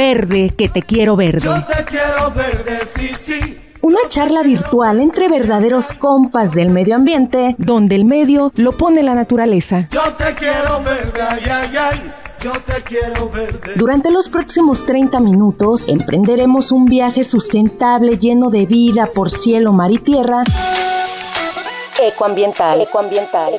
Verde, que te quiero verde. Yo te quiero verde, sí, sí. Una charla virtual entre verdaderos compas del medio ambiente, donde el medio lo pone la naturaleza. Yo te quiero verde, ay, ay, ay. Yo te quiero verde. Durante los próximos 30 minutos emprenderemos un viaje sustentable lleno de vida por cielo, mar y tierra. Ecoambiental. Ecoambiental.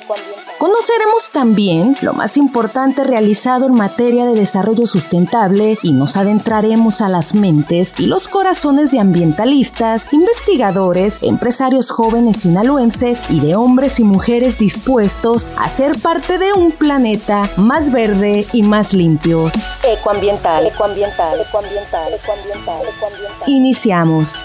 Conoceremos también lo más importante realizado en materia de desarrollo sustentable y nos adentraremos a las mentes y los corazones de ambientalistas, investigadores, empresarios jóvenes sinaloenses y de hombres y mujeres dispuestos a ser parte de un planeta más verde y más limpio. Ecoambiental. Ecoambiental. Ecoambiental. Ecoambiental. Ecoambiental. Iniciamos.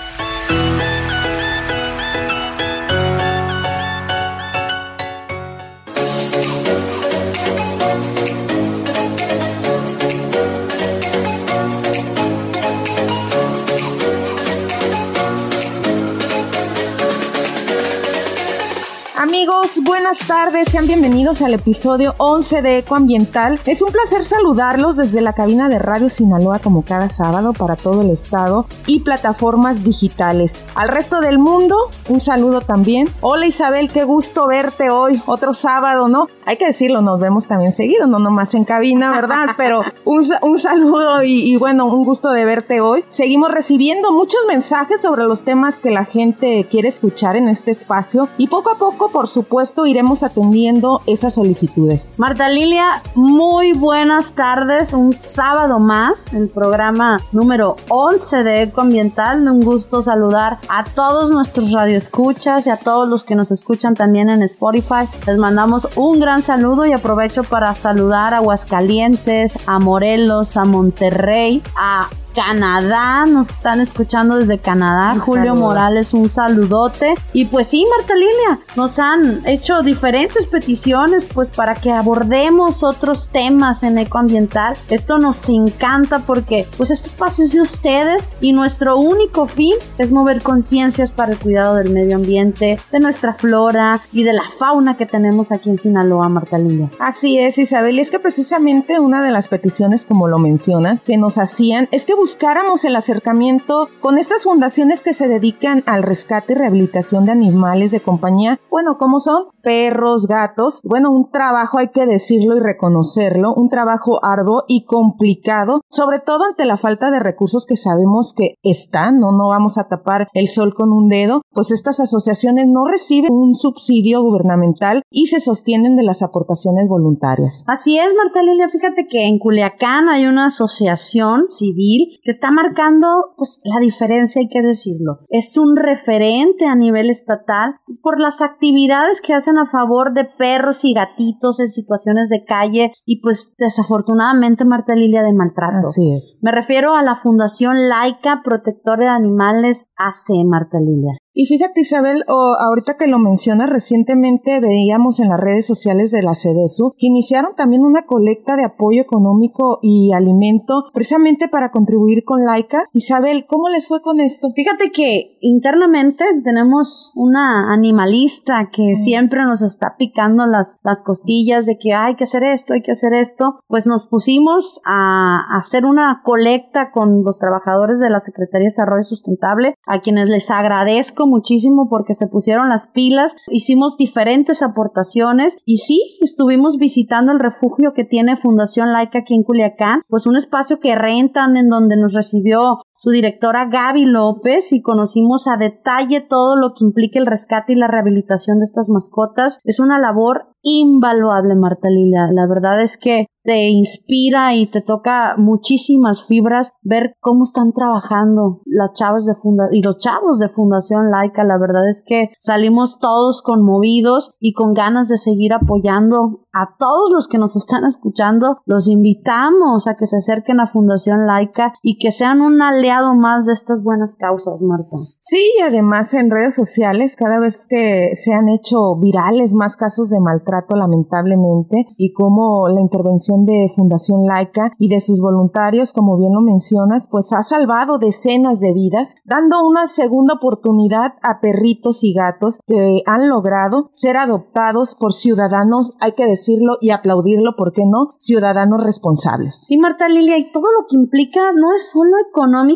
Buenas tardes, sean bienvenidos al episodio 11 de Ecoambiental. Es un placer saludarlos desde la cabina de Radio Sinaloa como cada sábado para todo el estado y plataformas digitales. Al resto del mundo, un saludo también. Hola Isabel, qué gusto verte hoy, otro sábado, ¿no? Hay que decirlo, nos vemos también seguido, no nomás en cabina, ¿verdad? Pero un, un saludo y, y bueno, un gusto de verte hoy. Seguimos recibiendo muchos mensajes sobre los temas que la gente quiere escuchar en este espacio y poco a poco, por supuesto, iremos atendiendo esas solicitudes. Marta Lilia, muy buenas tardes. Un sábado más, el programa número 11 de Ecoambiental. Un gusto saludar a todos nuestros radioescuchas y a todos los que nos escuchan también en Spotify. Les mandamos un gran saludo y aprovecho para saludar a Aguascalientes, a Morelos, a Monterrey, a Canadá, nos están escuchando desde Canadá. Un Julio saludo. Morales, un saludote. Y pues sí, Marta Lilia, nos han hecho diferentes peticiones pues para que abordemos otros temas en ecoambiental. Esto nos encanta porque pues este espacio es de ustedes y nuestro único fin es mover conciencias para el cuidado del medio ambiente, de nuestra flora y de la fauna que tenemos aquí en Sinaloa, Marta Lilia. Así es, Isabel, y es que precisamente una de las peticiones, como lo mencionas, que nos hacían es que buscáramos el acercamiento con estas fundaciones que se dedican al rescate y rehabilitación de animales de compañía, bueno, como son perros, gatos, bueno, un trabajo hay que decirlo y reconocerlo, un trabajo arduo y complicado, sobre todo ante la falta de recursos que sabemos que están, no, no vamos a tapar el sol con un dedo, pues estas asociaciones no reciben un subsidio gubernamental y se sostienen de las aportaciones voluntarias. Así es, Marta Lilia, fíjate que en Culiacán hay una asociación civil que está marcando pues la diferencia, hay que decirlo. Es un referente a nivel estatal pues, por las actividades que hacen a favor de perros y gatitos en situaciones de calle y pues desafortunadamente Marta Lilia de maltrato. Así es. Me refiero a la Fundación Laica Protectora de Animales AC, Marta Lilia. Y fíjate Isabel, o ahorita que lo mencionas, recientemente veíamos en las redes sociales de la CEDESU que iniciaron también una colecta de apoyo económico y alimento precisamente para contribuir con Laica. Isabel, ¿cómo les fue con esto? Fíjate que internamente tenemos una animalista que siempre nos está picando las, las costillas de que hay que hacer esto, hay que hacer esto. Pues nos pusimos a hacer una colecta con los trabajadores de la Secretaría de Desarrollo Sustentable, a quienes les agradezco muchísimo porque se pusieron las pilas, hicimos diferentes aportaciones y sí, estuvimos visitando el refugio que tiene Fundación Laica aquí en Culiacán, pues un espacio que rentan en donde nos recibió su directora Gaby López y conocimos a detalle todo lo que implica el rescate y la rehabilitación de estas mascotas. Es una labor invaluable, Marta Lilia. La verdad es que te inspira y te toca muchísimas fibras ver cómo están trabajando las chavas de funda y los chavos de Fundación Laica. La verdad es que salimos todos conmovidos y con ganas de seguir apoyando a todos los que nos están escuchando. Los invitamos a que se acerquen a Fundación Laica y que sean un aliado más de estas buenas causas, Marta. Sí, y además en redes sociales, cada vez que se han hecho virales más casos de maltrato, lamentablemente, y como la intervención de Fundación Laica y de sus voluntarios, como bien lo mencionas, pues ha salvado decenas de vidas, dando una segunda oportunidad a perritos y gatos que han logrado ser adoptados por ciudadanos, hay que decir, decirlo y aplaudirlo, ¿por qué no? Ciudadanos responsables. Sí, Marta Lilia, y todo lo que implica no es solo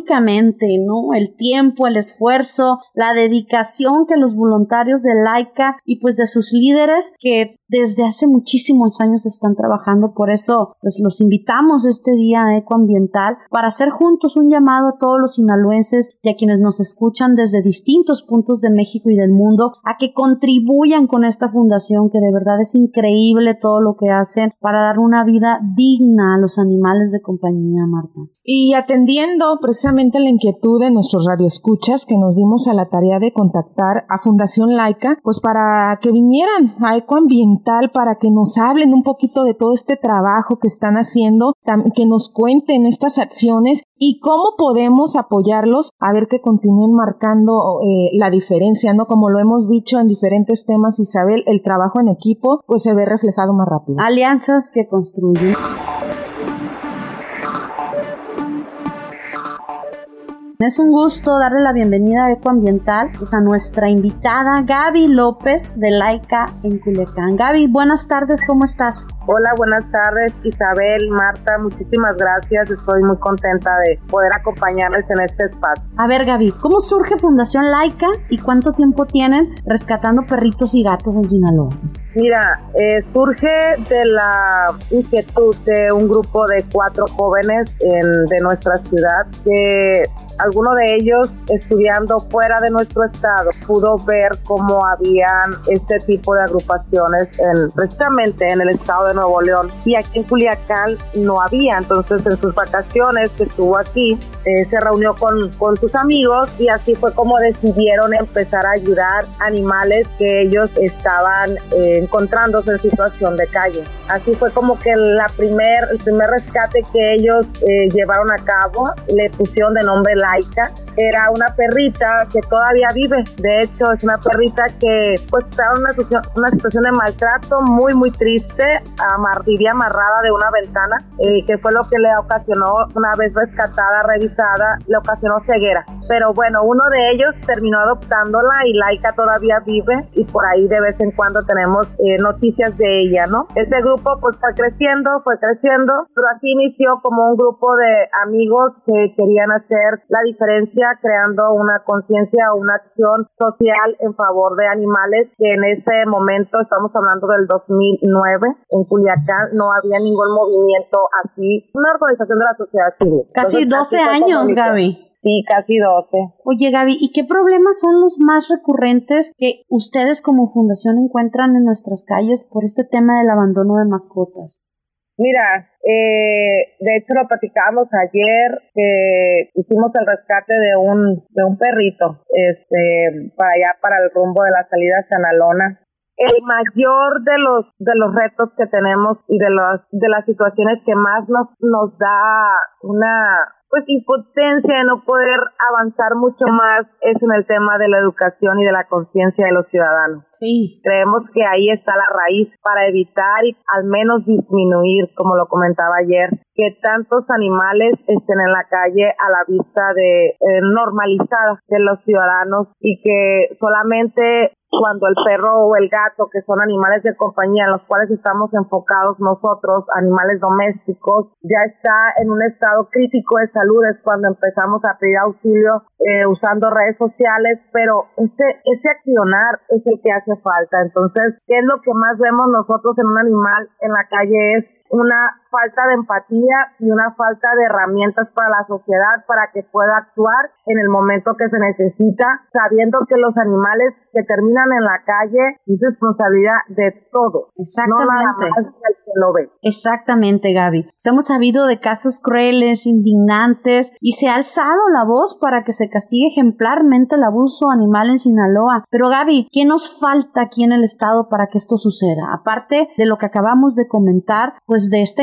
económicamente, ¿no? El tiempo, el esfuerzo, la dedicación que los voluntarios de Laica y pues de sus líderes que desde hace muchísimos años están trabajando. Por eso, pues los invitamos este día ecoambiental para hacer juntos un llamado a todos los sinaloenses y a quienes nos escuchan desde distintos puntos de México y del mundo a que contribuyan con esta fundación que de verdad es increíble todo lo que hacen para dar una vida digna a los animales de compañía, Marta. Y atendiendo precisamente la inquietud de nuestros radioescuchas que nos dimos a la tarea de contactar a Fundación Laica, pues para que vinieran a Ecoambiental para que nos hablen un poquito de todo este trabajo que están haciendo, que nos cuenten estas acciones y cómo podemos apoyarlos a ver que continúen marcando eh, la diferencia, ¿no? Como lo hemos dicho en diferentes temas, Isabel, el trabajo en equipo pues se ve reflejado más rápido. Alianzas que construyen. Es un gusto darle la bienvenida a Ecoambiental pues, a nuestra invitada Gaby López de Laica en Culiacán. Gaby, buenas tardes, ¿cómo estás? Hola, buenas tardes Isabel, Marta, muchísimas gracias. Estoy muy contenta de poder acompañarles en este espacio. A ver Gaby, ¿cómo surge Fundación Laica y cuánto tiempo tienen rescatando perritos y gatos en Sinaloa? Mira, eh, surge de la inquietud de un grupo de cuatro jóvenes de nuestra ciudad que alguno de ellos estudiando fuera de nuestro estado pudo ver cómo habían este tipo de agrupaciones en, precisamente en el estado de Nuevo León y aquí en Culiacán no había. Entonces en sus vacaciones que estuvo aquí eh, se reunió con, con sus amigos y así fue como decidieron empezar a ayudar animales que ellos estaban eh, encontrándose en situación de calle. Así fue como que la primer, el primer rescate que ellos eh, llevaron a cabo le pusieron de nombre Laika. Era una perrita que todavía vive. De hecho, es una perrita que pues estaba en una situación, una situación de maltrato muy, muy triste. Amar, amarrada de una ventana, eh, que fue lo que le ocasionó, una vez rescatada, revisada, le ocasionó ceguera. Pero bueno, uno de ellos terminó adoptándola y Laika todavía vive y por ahí de vez en cuando tenemos eh, noticias de ella, ¿no? Ese grupo pues fue creciendo, fue creciendo, pero así inició como un grupo de amigos que querían hacer la diferencia creando una conciencia o una acción social en favor de animales que en ese momento, estamos hablando del 2009, en Culiacán no había ningún movimiento así, una organización de la sociedad civil. Casi 12 años, Gaby. Sí, casi 12. Oye, Gaby, ¿y qué problemas son los más recurrentes que ustedes como fundación encuentran en nuestras calles por este tema del abandono de mascotas? Mira, eh, de hecho lo platicábamos ayer que hicimos el rescate de un de un perrito, este, para allá para el rumbo de la salida a Sanalona. El mayor de los de los retos que tenemos y de las de las situaciones que más nos nos da una pues impotencia de no poder avanzar mucho más es en el tema de la educación y de la conciencia de los ciudadanos. Sí. Creemos que ahí está la raíz para evitar y al menos disminuir, como lo comentaba ayer, que tantos animales estén en la calle a la vista de eh, normalizada de los ciudadanos y que solamente cuando el perro o el gato, que son animales de compañía en los cuales estamos enfocados nosotros, animales domésticos, ya está en un estado crítico de salud, es cuando empezamos a pedir auxilio eh, usando redes sociales, pero ese, ese accionar es el que hace falta. Entonces, ¿qué es lo que más vemos nosotros en un animal en la calle? Es una falta de empatía y una falta de herramientas para la sociedad para que pueda actuar en el momento que se necesita, sabiendo que los animales que terminan en la calle es responsabilidad de todo. Exactamente. No que lo ve. Exactamente, Gaby. hemos sabido de casos crueles, indignantes y se ha alzado la voz para que se castigue ejemplarmente el abuso animal en Sinaloa. Pero Gaby, ¿qué nos falta aquí en el estado para que esto suceda? Aparte de lo que acabamos de comentar, pues de esta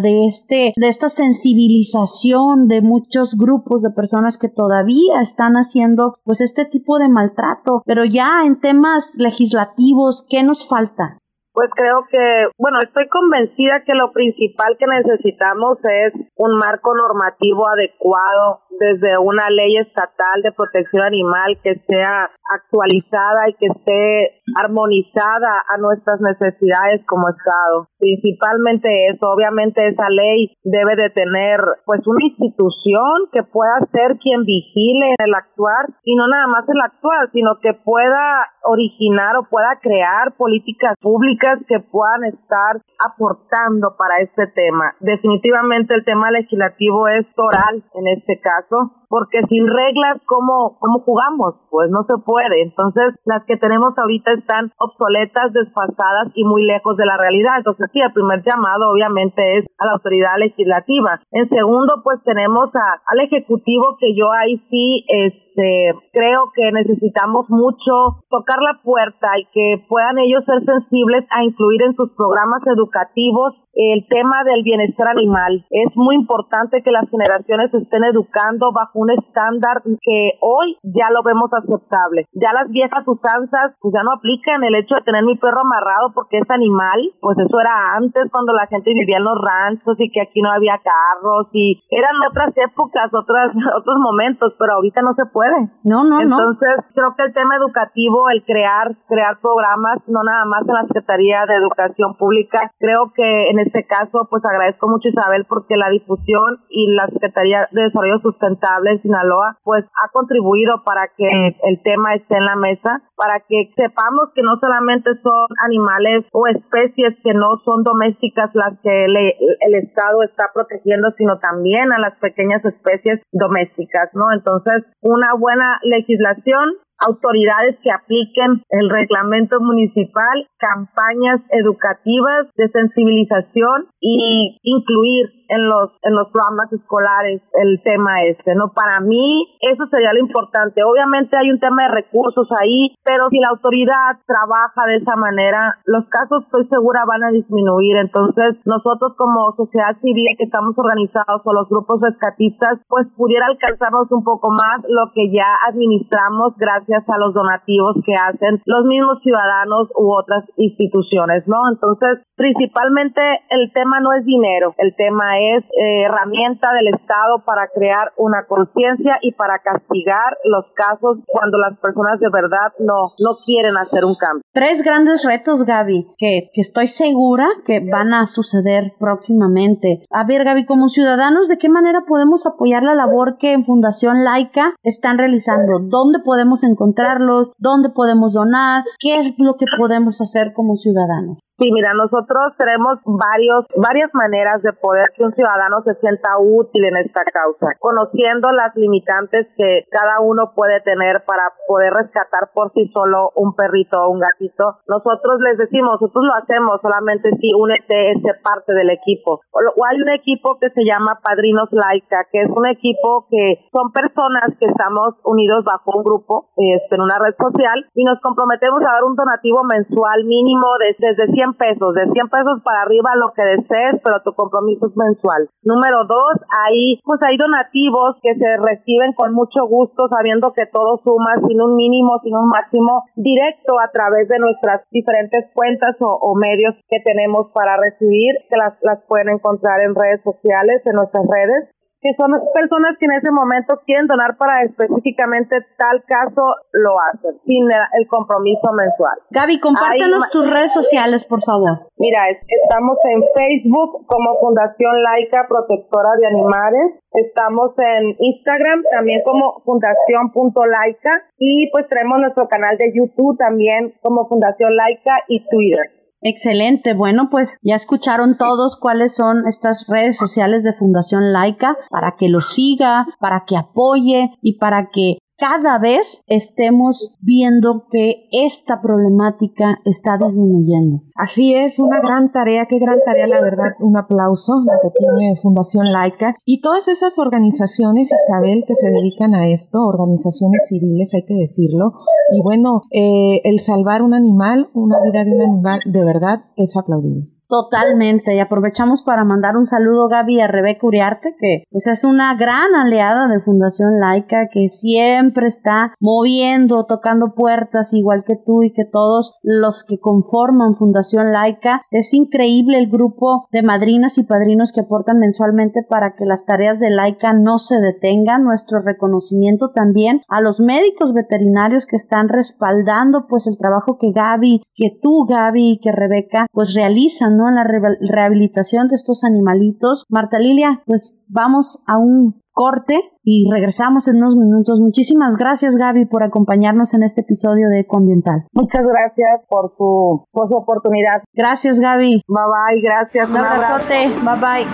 de este, de esta sensibilización de muchos grupos de personas que todavía están haciendo pues este tipo de maltrato. Pero ya en temas legislativos, ¿qué nos falta? Pues creo que, bueno, estoy convencida que lo principal que necesitamos es un marco normativo adecuado desde una ley estatal de protección animal que sea actualizada y que esté armonizada a nuestras necesidades como Estado. Principalmente eso, obviamente esa ley debe de tener pues una institución que pueda ser quien vigile el actuar y no nada más el actuar, sino que pueda originar o pueda crear políticas públicas que puedan estar aportando para este tema. Definitivamente el tema legislativo es toral en este caso porque sin reglas, ¿cómo, ¿cómo jugamos? Pues no se puede. Entonces, las que tenemos ahorita están obsoletas, desfasadas y muy lejos de la realidad. Entonces, sí, el primer llamado obviamente es a la autoridad legislativa. En segundo, pues tenemos al Ejecutivo que yo ahí sí este, creo que necesitamos mucho tocar la puerta y que puedan ellos ser sensibles a incluir en sus programas educativos el tema del bienestar animal. Es muy importante que las generaciones estén educando bajo un estándar que hoy ya lo vemos aceptable. Ya las viejas usanzas pues ya no aplican el hecho de tener mi perro amarrado porque es animal, pues eso era antes cuando la gente vivía en los ranchos y que aquí no había carros y eran otras épocas, otras otros momentos, pero ahorita no se puede. No, no, Entonces, creo que el tema educativo, el crear crear programas no nada más en la Secretaría de Educación Pública, creo que en este caso, pues agradezco mucho Isabel porque la difusión y la Secretaría de Desarrollo Sustentable en Sinaloa, pues ha contribuido para que el tema esté en la mesa, para que sepamos que no solamente son animales o especies que no son domésticas las que el Estado está protegiendo, sino también a las pequeñas especies domésticas, ¿no? Entonces, una buena legislación autoridades que apliquen el reglamento municipal, campañas educativas de sensibilización y incluir en los en los programas escolares el tema este, ¿no? Para mí eso sería lo importante. Obviamente hay un tema de recursos ahí, pero si la autoridad trabaja de esa manera, los casos estoy segura van a disminuir. Entonces, nosotros como sociedad civil que estamos organizados o los grupos rescatistas, pues pudiera alcanzarnos un poco más lo que ya administramos gracias a los donativos que hacen los mismos ciudadanos u otras instituciones, ¿no? Entonces, principalmente el tema no es dinero, el tema es eh, herramienta del Estado para crear una conciencia y para castigar los casos cuando las personas de verdad no, no quieren hacer un cambio. Tres grandes retos, Gaby, que, que estoy segura que van a suceder próximamente. A ver, Gaby, como ciudadanos, ¿de qué manera podemos apoyar la labor que en Fundación Laica están realizando? ¿Dónde podemos encontrarlos? ¿Dónde podemos donar? ¿Qué es lo que podemos hacer como ciudadanos? Sí, mira, nosotros tenemos varios, varias maneras de poder que un ciudadano se sienta útil en esta causa, conociendo las limitantes que cada uno puede tener para poder rescatar por sí solo un perrito o un gatito. Nosotros les decimos, nosotros lo hacemos solamente si únete ese parte del equipo. O hay un equipo que se llama Padrinos Laica, que es un equipo que son personas que estamos unidos bajo un grupo este, en una red social y nos comprometemos a dar un donativo mensual mínimo de, desde 100 pesos, de 100 pesos para arriba lo que desees, pero tu compromiso es mensual. Número dos, hay, pues hay donativos que se reciben con mucho gusto, sabiendo que todo suma sin un mínimo, sin un máximo, directo a través de nuestras diferentes cuentas o, o medios que tenemos para recibir, que las, las pueden encontrar en redes sociales, en nuestras redes que son personas que en ese momento quieren donar para específicamente tal caso, lo hacen, sin el compromiso mensual. Gaby, compártanos tus redes sociales, por favor. Mira, estamos en Facebook como Fundación Laica Protectora de Animales. Estamos en Instagram también como fundación.laica y pues tenemos nuestro canal de YouTube también como Fundación Laica y Twitter. Excelente. Bueno, pues ya escucharon todos cuáles son estas redes sociales de Fundación Laica para que lo siga, para que apoye y para que cada vez estemos viendo que esta problemática está disminuyendo. Así es, una gran tarea, qué gran tarea, la verdad, un aplauso, la que tiene Fundación Laica y todas esas organizaciones, Isabel, que se dedican a esto, organizaciones civiles, hay que decirlo, y bueno, eh, el salvar un animal, una vida de un animal, de verdad, es aplaudible. Totalmente, y aprovechamos para mandar un saludo Gaby a Rebeca Uriarte, que pues es una gran aliada de Fundación Laica, que siempre está moviendo, tocando puertas, igual que tú y que todos los que conforman Fundación Laica. Es increíble el grupo de madrinas y padrinos que aportan mensualmente para que las tareas de Laica no se detengan. Nuestro reconocimiento también a los médicos veterinarios que están respaldando pues el trabajo que Gaby, que tú Gaby y que Rebeca pues realizan. En la rehabilitación de estos animalitos. Marta Lilia, pues vamos a un corte y regresamos en unos minutos. Muchísimas gracias Gaby por acompañarnos en este episodio de Ecoambiental. Muchas gracias por su, por su oportunidad. Gracias Gaby. Bye bye, gracias. Un abrazote. Bye bye.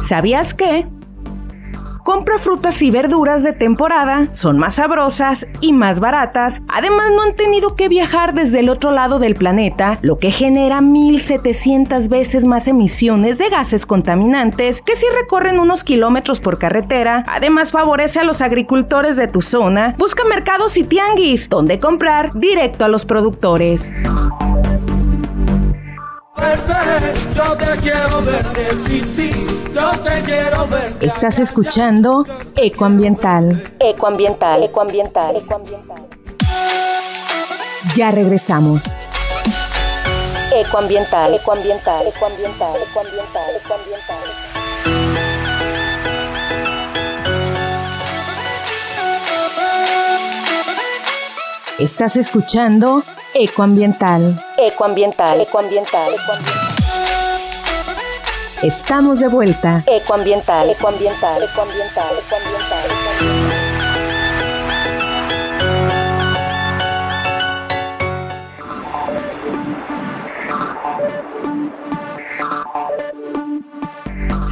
¿Sabías que? Compra frutas y verduras de temporada, son más sabrosas y más baratas. Además, no han tenido que viajar desde el otro lado del planeta, lo que genera 1700 veces más emisiones de gases contaminantes que si recorren unos kilómetros por carretera. Además, favorece a los agricultores de tu zona. Busca mercados y tianguis, donde comprar directo a los productores yo te quiero verde, sí, sí, yo te quiero verde. Estás escuchando Ecoambiental. Ecoambiental, ecoambiental, ecoambiental. Ya regresamos. Ecoambiental, ecoambiental, ecoambiental, ecoambiental, ecoambiental. Estás escuchando Ecoambiental. Ecoambiental, ecoambiental. Estamos de vuelta. Ecoambiental, ecoambiental, ecoambiental, ecoambiental,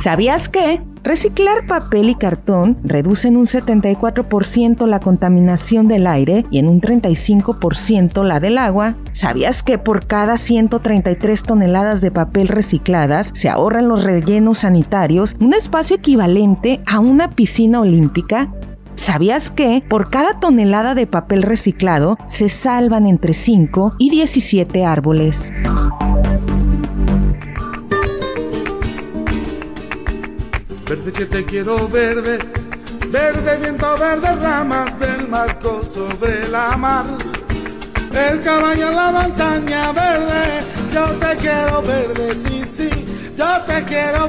¿Sabías que? Reciclar papel y cartón reduce en un 74% la contaminación del aire y en un 35% la del agua. ¿Sabías que por cada 133 toneladas de papel recicladas se ahorran los rellenos sanitarios un espacio equivalente a una piscina olímpica? ¿Sabías que por cada tonelada de papel reciclado se salvan entre 5 y 17 árboles? Verde que te quiero verde, verde viento, verde ramas del marco sobre la mar. El caballo en la montaña verde, yo te quiero verde, sí, sí. Yo te quiero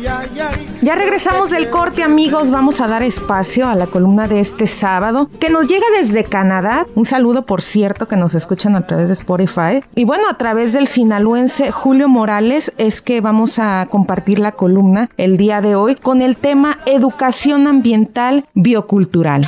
ya. Ya regresamos del corte, amigos. Vamos a dar espacio a la columna de este sábado, que nos llega desde Canadá. Un saludo, por cierto, que nos escuchan a través de Spotify. Y bueno, a través del sinaloense Julio Morales es que vamos a compartir la columna el día de hoy con el tema Educación Ambiental Biocultural.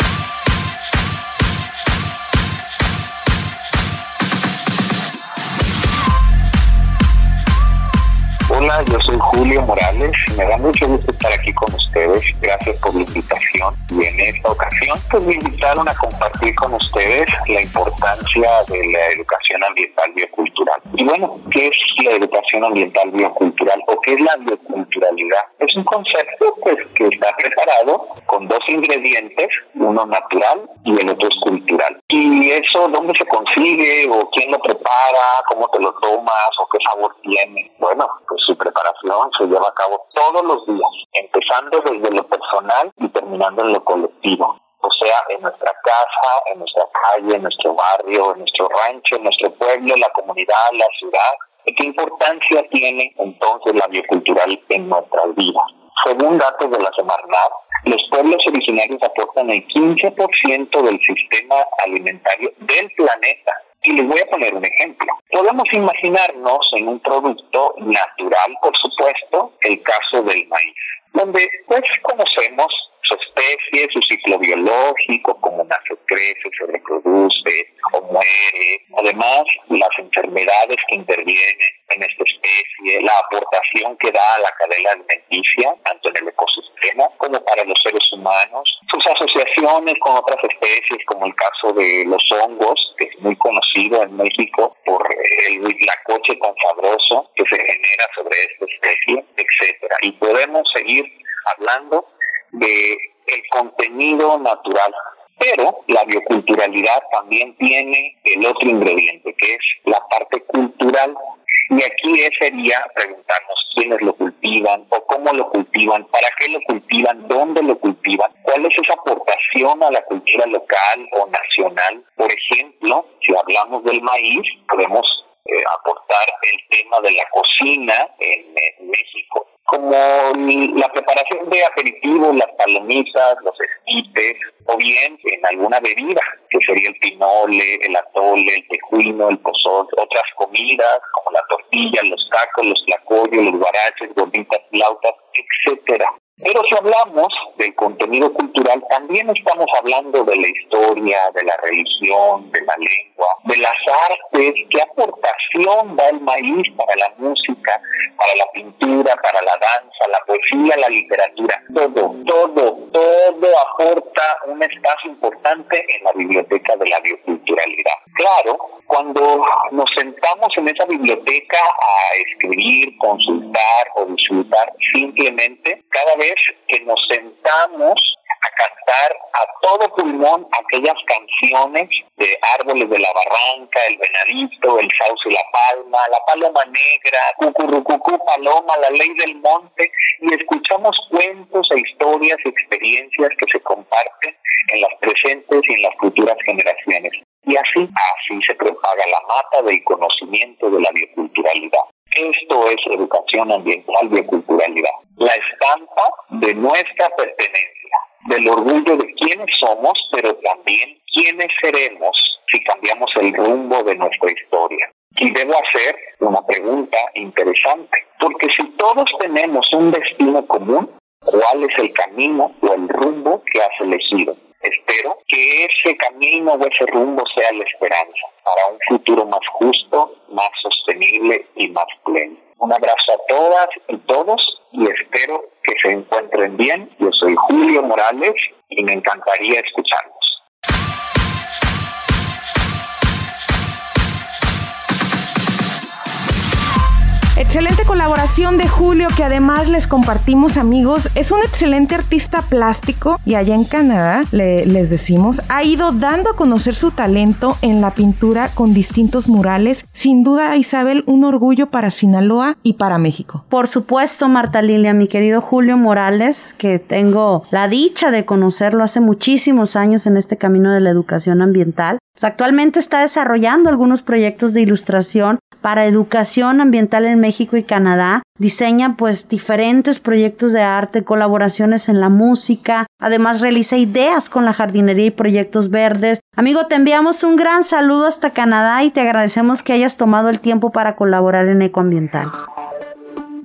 Hola, yo soy Julio Morales. Me da mucho gusto estar aquí con ustedes. Gracias por la invitación. Y en esta ocasión, pues me invitaron a compartir con ustedes la importancia de la educación ambiental biocultural. Y bueno, ¿qué es la educación ambiental biocultural o qué es la bioculturalidad? Es un concepto pues que está preparado con dos ingredientes, uno natural y el otro es cultural. Y eso, ¿dónde se consigue o quién lo prepara? ¿Cómo te lo tomas o qué sabor tiene? Bueno, pues preparación se lleva a cabo todos los días, empezando desde lo personal y terminando en lo colectivo. O sea, en nuestra casa, en nuestra calle, en nuestro barrio, en nuestro rancho, en nuestro pueblo, la comunidad, la ciudad. ¿Qué importancia tiene entonces la biocultural en nuestras vidas? Según datos de la Semarnat, los pueblos originarios aportan el 15% del sistema alimentario del planeta y les voy a poner un ejemplo. Podemos imaginarnos en un producto natural, por supuesto, el caso del maíz, donde pues conocemos especie, su ciclo biológico, cómo nace, crece, se reproduce o muere. Además, las enfermedades que intervienen en esta especie, la aportación que da a la cadena alimenticia, tanto en el ecosistema como para los seres humanos, sus asociaciones con otras especies, como el caso de los hongos, que es muy conocido en México por el huitlacoche confabroso que se genera sobre esta especie, etcétera. Y podemos seguir hablando de el contenido natural Pero la bioculturalidad también tiene el otro ingrediente, que es la parte cultural. Y aquí sería preguntarnos quiénes lo cultivan o cómo lo cultivan, para qué lo cultivan, dónde lo cultivan, cuál es esa aportación a la cultura local o nacional. Por ejemplo, si hablamos del maíz, podemos eh, aportar el tema de la cocina en, México, como la preparación de aperitivos, las palomitas, los esquites, o bien en alguna bebida, que sería el pinole, el atole, el tejuino, el pozol, otras comidas como la tortilla, los tacos, los tlacoyos, los guaraches, gorditas, flautas, etcétera. Pero si hablamos del contenido cultural, también estamos hablando de la historia, de la religión, de la lengua, de las artes, qué aportación da el maíz para la música, para la pintura, para la danza, la poesía, la literatura. Todo, todo, todo aporta un espacio importante en la biblioteca de la bioculturalidad. Claro, cuando nos sentamos en esa biblioteca a escribir, consultar o disfrutar, simplemente cada vez que nos sentamos a cantar a todo pulmón aquellas canciones de Árboles de la Barranca, El Venadito, El Sauce y la Palma, La Paloma Negra, Cucurrucucú Paloma, La Ley del Monte, y escuchamos cuentos e historias y experiencias que se comparten en las presentes y en las futuras generaciones. Y así, así se propaga la mata del conocimiento de la bioculturalidad. Esto es educación ambiental, bioculturalidad. La estampa de nuestra pertenencia, del orgullo de quiénes somos, pero también quiénes seremos si cambiamos el rumbo de nuestra historia. Y debo hacer una pregunta interesante, porque si todos tenemos un destino común, ¿cuál es el camino o el rumbo que has elegido? Espero que ese camino o ese rumbo sea la esperanza para un futuro más justo, más sostenible y más pleno. Un abrazo a todas y todos y espero que se encuentren bien. Yo soy Julio Morales y me encantaría escucharlos. Excelente colaboración de Julio que además les compartimos amigos. Es un excelente artista plástico y allá en Canadá, les decimos, ha ido dando a conocer su talento en la pintura con distintos murales. Sin duda, Isabel, un orgullo para Sinaloa y para México. Por supuesto, Marta Lilia, mi querido Julio Morales, que tengo la dicha de conocerlo hace muchísimos años en este camino de la educación ambiental. Pues actualmente está desarrollando algunos proyectos de ilustración para educación ambiental en México y Canadá. Diseña pues diferentes proyectos de arte, colaboraciones en la música. Además realiza ideas con la jardinería y proyectos verdes. Amigo, te enviamos un gran saludo hasta Canadá y te agradecemos que hayas tomado el tiempo para colaborar en Ecoambiental.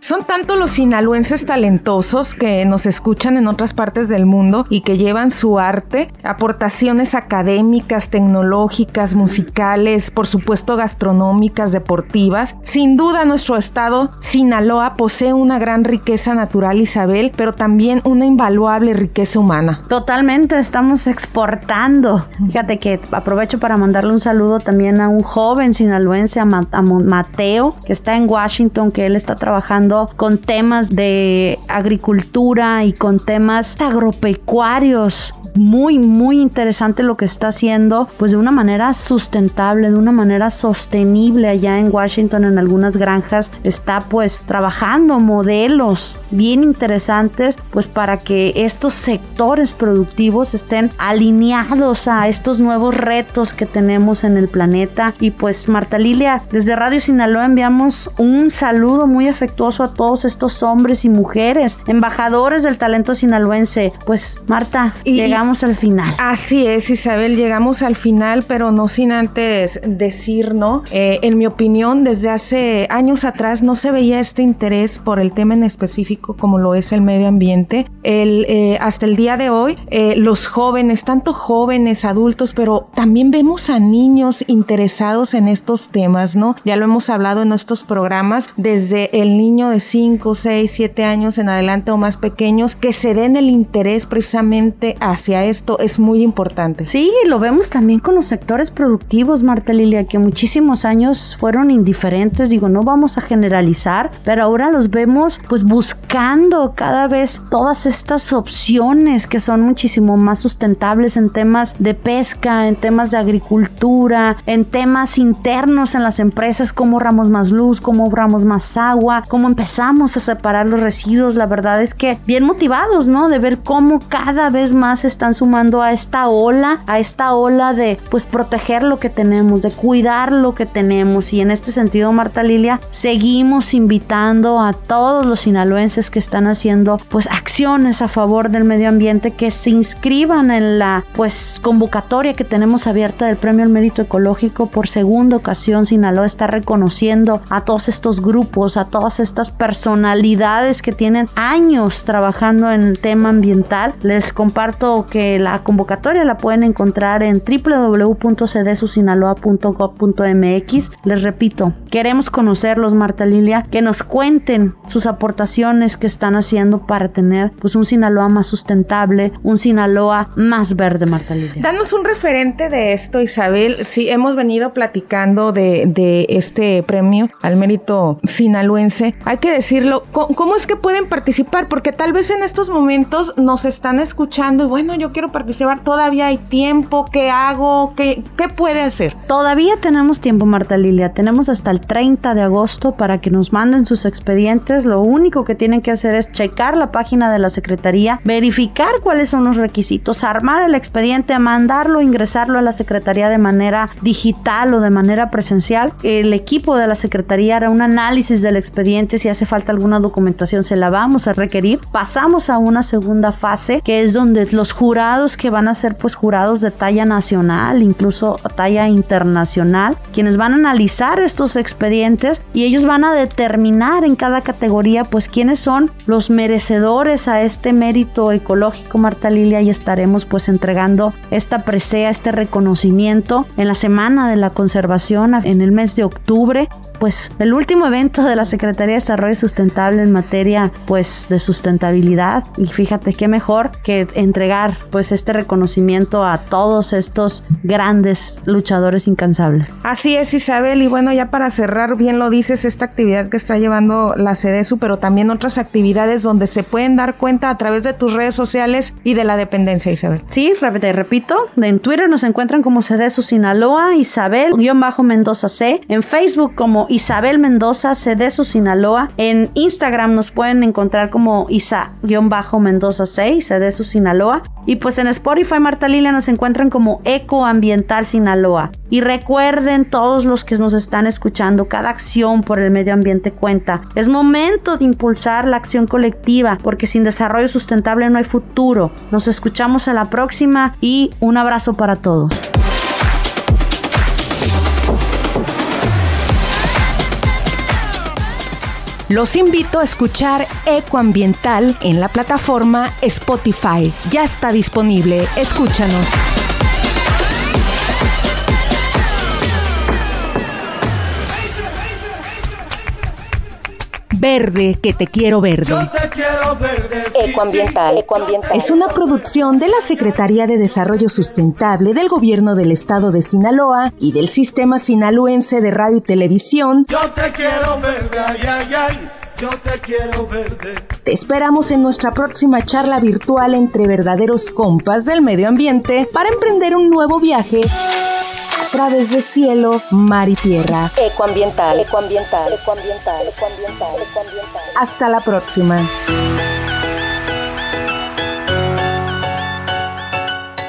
Son tanto los sinaloenses talentosos que nos escuchan en otras partes del mundo y que llevan su arte, aportaciones académicas, tecnológicas, musicales, por supuesto gastronómicas, deportivas. Sin duda nuestro estado, Sinaloa, posee una gran riqueza natural, Isabel, pero también una invaluable riqueza humana. Totalmente, estamos exportando. Fíjate que aprovecho para mandarle un saludo también a un joven sinaloense, a, Mateo, que está en Washington, que él está trabajando con temas de agricultura y con temas agropecuarios muy, muy interesante lo que está haciendo, pues de una manera sustentable, de una manera sostenible allá en Washington, en algunas granjas, está pues trabajando modelos bien interesantes, pues para que estos sectores productivos estén alineados a estos nuevos retos que tenemos en el planeta. Y pues Marta Lilia, desde Radio Sinaloa enviamos un saludo muy afectuoso a todos estos hombres y mujeres, embajadores del talento sinaloense. Pues Marta, llegamos al final. Así es, Isabel, llegamos al final, pero no sin antes decir, ¿no? Eh, en mi opinión, desde hace años atrás no se veía este interés por el tema en específico como lo es el medio ambiente. El, eh, hasta el día de hoy, eh, los jóvenes, tanto jóvenes, adultos, pero también vemos a niños interesados en estos temas, ¿no? Ya lo hemos hablado en nuestros programas, desde el niño de 5, 6, 7 años en adelante o más pequeños, que se den el interés precisamente hacia esto es muy importante. Sí, lo vemos también con los sectores productivos, Marta Lilia, que muchísimos años fueron indiferentes, digo, no vamos a generalizar, pero ahora los vemos pues buscando cada vez todas estas opciones que son muchísimo más sustentables en temas de pesca, en temas de agricultura, en temas internos en las empresas, cómo ahorramos más luz, cómo ahorramos más agua, cómo empezamos a separar los residuos. La verdad es que bien motivados, ¿no? De ver cómo cada vez más se están sumando a esta ola, a esta ola de pues proteger lo que tenemos, de cuidar lo que tenemos. Y en este sentido, Marta Lilia, seguimos invitando a todos los sinaloenses que están haciendo pues acciones a favor del medio ambiente que se inscriban en la pues convocatoria que tenemos abierta del Premio al Mérito Ecológico por segunda ocasión. Sinaloa está reconociendo a todos estos grupos, a todas estas personalidades que tienen años trabajando en el tema ambiental. Les comparto que la convocatoria la pueden encontrar en www.cdsusinaloa.gov.mx. Les repito, queremos conocerlos, Marta Lilia, que nos cuenten sus aportaciones que están haciendo para tener pues un Sinaloa más sustentable, un Sinaloa más verde, Marta Lilia. Danos un referente de esto, Isabel. Sí, hemos venido platicando de, de este premio al mérito sinaloense. Hay que decirlo, ¿cómo, ¿cómo es que pueden participar? Porque tal vez en estos momentos nos están escuchando y bueno, yo quiero participar, todavía hay tiempo, ¿qué hago? ¿Qué, qué puede hacer? Todavía tenemos tiempo, Marta Lilia. Tenemos hasta el 30 de agosto para que nos manden sus expedientes. Lo único que tienen que hacer es checar la página de la Secretaría, verificar cuáles son los requisitos, armar el expediente, mandarlo, ingresarlo a la Secretaría de manera digital o de manera presencial. El equipo de la Secretaría hará un análisis del expediente. Si hace falta alguna documentación, se la vamos a requerir. Pasamos a una segunda fase, que es donde los jurados que van a ser pues jurados de talla nacional, incluso talla internacional, quienes van a analizar estos expedientes y ellos van a determinar en cada categoría pues quiénes son los merecedores a este mérito ecológico, Marta Lilia, y estaremos pues entregando esta presea, este reconocimiento en la Semana de la Conservación en el mes de octubre pues el último evento de la Secretaría de Desarrollo Sustentable en materia pues de sustentabilidad. Y fíjate qué mejor que entregar pues este reconocimiento a todos estos grandes luchadores incansables. Así es Isabel y bueno ya para cerrar bien lo dices esta actividad que está llevando la CDSU pero también otras actividades donde se pueden dar cuenta a través de tus redes sociales y de la dependencia Isabel. Sí, te repito, en Twitter nos encuentran como CDSU Sinaloa, Isabel-Mendoza C, en Facebook como Isabel Mendoza, Cedeso Sinaloa. En Instagram nos pueden encontrar como Isa-Mendoza 6, Cedeso Sinaloa. Y pues en Spotify, Marta Lilia, nos encuentran como Eco Ambiental Sinaloa. Y recuerden todos los que nos están escuchando, cada acción por el medio ambiente cuenta. Es momento de impulsar la acción colectiva, porque sin desarrollo sustentable no hay futuro. Nos escuchamos a la próxima y un abrazo para todos. Los invito a escuchar Ecoambiental en la plataforma Spotify. Ya está disponible. Escúchanos. Verde, que te quiero verde. Yo te quiero verde. Ecoambiental, ecoambiental. Es una producción de la Secretaría de Desarrollo Sustentable del Gobierno del Estado de Sinaloa y del Sistema Sinaloense de Radio y Televisión. Yo te quiero verde, ay, ay, ay. Yo te quiero verde. Te esperamos en nuestra próxima charla virtual entre verdaderos compas del medio ambiente para emprender un nuevo viaje través de cielo, mar y tierra. Ecoambiental, ecoambiental, ecoambiental, ecoambiental, ecoambiental. Hasta la próxima.